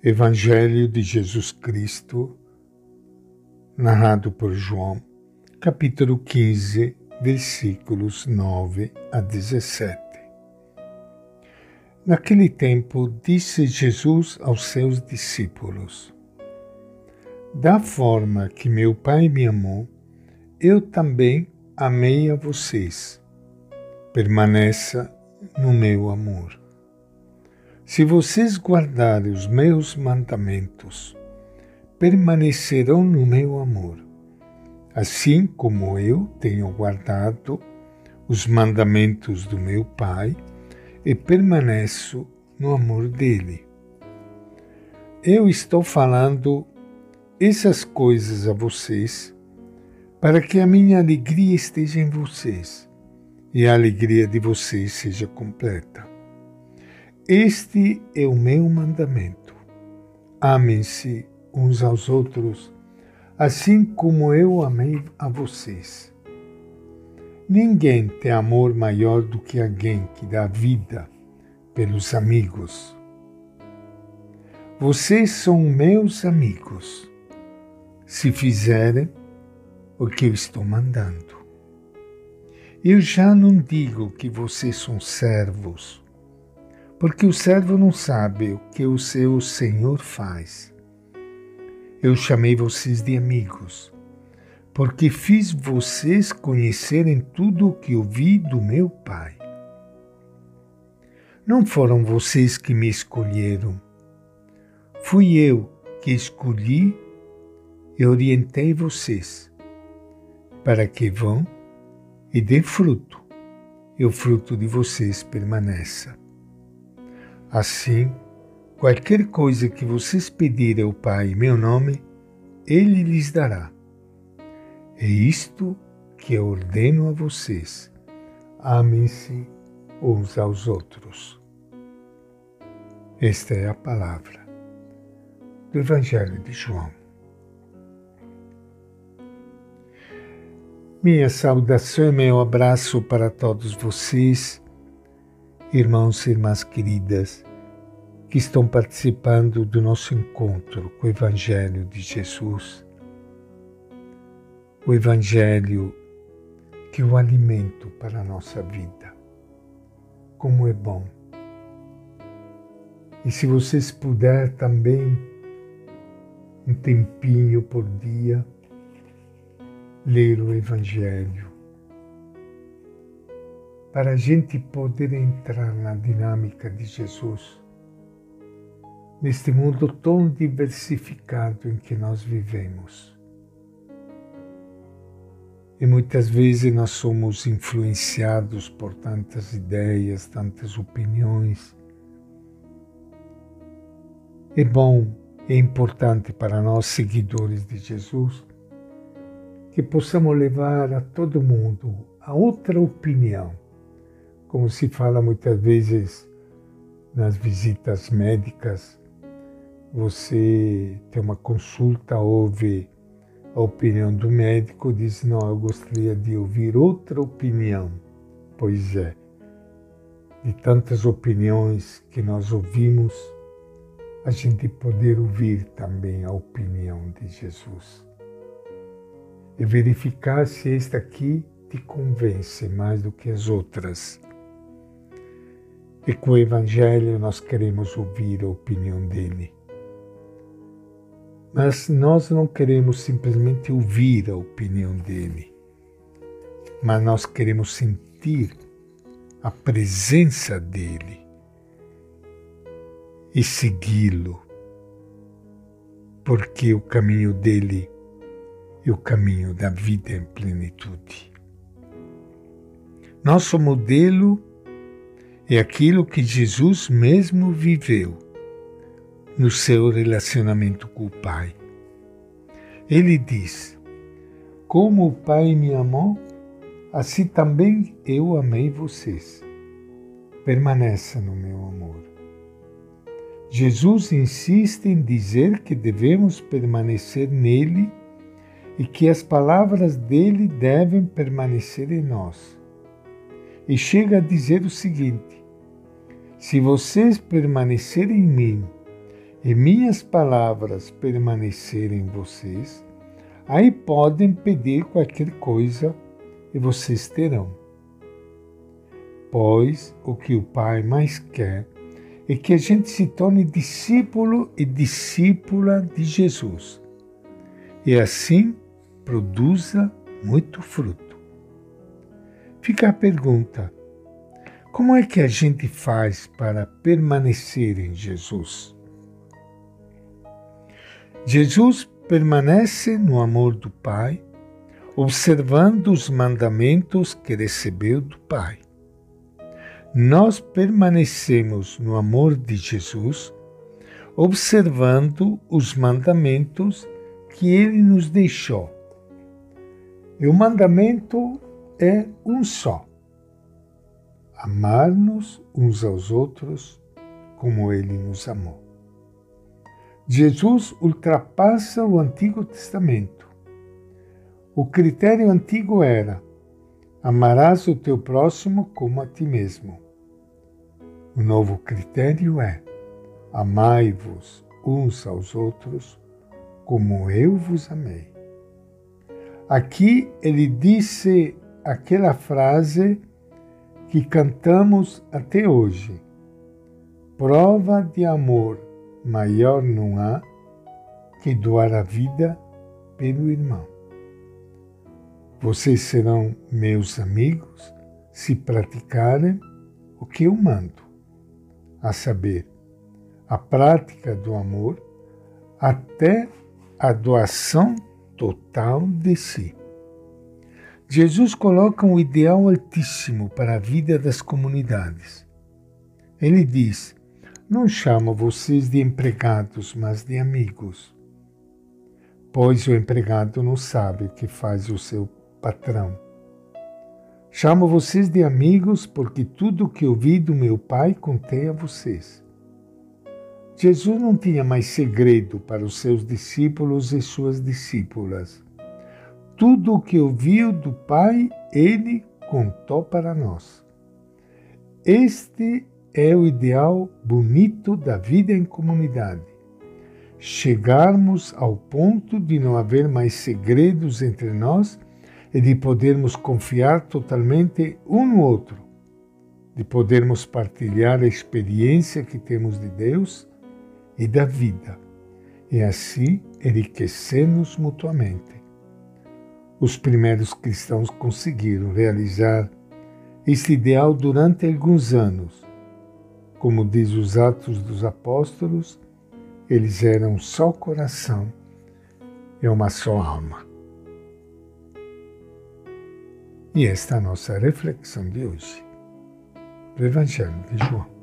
Evangelho de Jesus Cristo, narrado por João, capítulo 15, versículos 9 a 17. Naquele tempo, disse Jesus aos seus discípulos: Da forma que meu Pai me amou, eu também amei a vocês. Permaneça no meu amor. Se vocês guardarem os meus mandamentos, permanecerão no meu amor, assim como eu tenho guardado os mandamentos do meu Pai e permaneço no amor dele. Eu estou falando essas coisas a vocês para que a minha alegria esteja em vocês e a alegria de vocês seja completa. Este é o meu mandamento. Amem-se uns aos outros, assim como eu amei a vocês. Ninguém tem amor maior do que alguém que dá vida pelos amigos. Vocês são meus amigos, se fizerem o que eu estou mandando. Eu já não digo que vocês são servos porque o servo não sabe o que o seu senhor faz. Eu chamei vocês de amigos, porque fiz vocês conhecerem tudo o que ouvi do meu Pai. Não foram vocês que me escolheram, fui eu que escolhi e orientei vocês, para que vão e dê fruto, e o fruto de vocês permaneça. Assim, qualquer coisa que vocês pedirem ao Pai em meu nome, Ele lhes dará. É isto que eu ordeno a vocês. Amem-se uns aos outros. Esta é a palavra do Evangelho de João. Minha saudação e meu abraço para todos vocês irmãos e irmãs queridas que estão participando do nosso encontro com o Evangelho de Jesus. O Evangelho que é o alimento para a nossa vida. Como é bom. E se vocês puderem também, um tempinho por dia, ler o Evangelho para a gente poder entrar na dinâmica de Jesus, neste mundo tão diversificado em que nós vivemos. E muitas vezes nós somos influenciados por tantas ideias, tantas opiniões. É bom, é importante para nós, seguidores de Jesus, que possamos levar a todo mundo a outra opinião como se fala muitas vezes nas visitas médicas, você tem uma consulta, ouve a opinião do médico, diz: Não, eu gostaria de ouvir outra opinião. Pois é, de tantas opiniões que nós ouvimos, a gente poder ouvir também a opinião de Jesus e verificar se esta aqui te convence mais do que as outras e com o Evangelho nós queremos ouvir a opinião dele. Mas nós não queremos simplesmente ouvir a opinião dele, mas nós queremos sentir a presença dele e segui-lo, porque o caminho dele é o caminho da vida em plenitude. Nosso modelo é aquilo que Jesus mesmo viveu no seu relacionamento com o Pai. Ele diz: Como o Pai me amou, assim também eu amei vocês. Permaneça no meu amor. Jesus insiste em dizer que devemos permanecer nele e que as palavras dele devem permanecer em nós. E chega a dizer o seguinte: se vocês permanecerem em mim e minhas palavras permanecerem em vocês, aí podem pedir qualquer coisa e vocês terão. Pois o que o Pai mais quer é que a gente se torne discípulo e discípula de Jesus e assim produza muito fruto. Fica a pergunta: como é que a gente faz para permanecer em Jesus? Jesus permanece no amor do Pai, observando os mandamentos que recebeu do Pai. Nós permanecemos no amor de Jesus, observando os mandamentos que ele nos deixou. E o mandamento é um só: amar-nos uns aos outros como ele nos amou. Jesus ultrapassa o Antigo Testamento. O critério antigo era: amarás o teu próximo como a ti mesmo. O novo critério é: amai-vos uns aos outros como eu vos amei. Aqui ele disse aquela frase que cantamos até hoje: prova de amor maior não há que doar a vida pelo irmão. Vocês serão meus amigos se praticarem o que eu mando, a saber, a prática do amor até a doação total de si. Jesus coloca um ideal altíssimo para a vida das comunidades. Ele diz: não chamo vocês de empregados, mas de amigos. Pois o empregado não sabe o que faz o seu patrão. Chamo vocês de amigos porque tudo o que ouvi do meu Pai contei a vocês. Jesus não tinha mais segredo para os seus discípulos e suas discípulas. Tudo o que ouviu do Pai, ele contou para nós. Este é o ideal bonito da vida em comunidade. Chegarmos ao ponto de não haver mais segredos entre nós e de podermos confiar totalmente um no outro, de podermos partilhar a experiência que temos de Deus e da vida, e assim enriquecer-nos mutuamente. Os primeiros cristãos conseguiram realizar este ideal durante alguns anos como diz os Atos dos Apóstolos, eles eram um só coração e uma só alma. E esta é a nossa reflexão de hoje do Evangelho de João.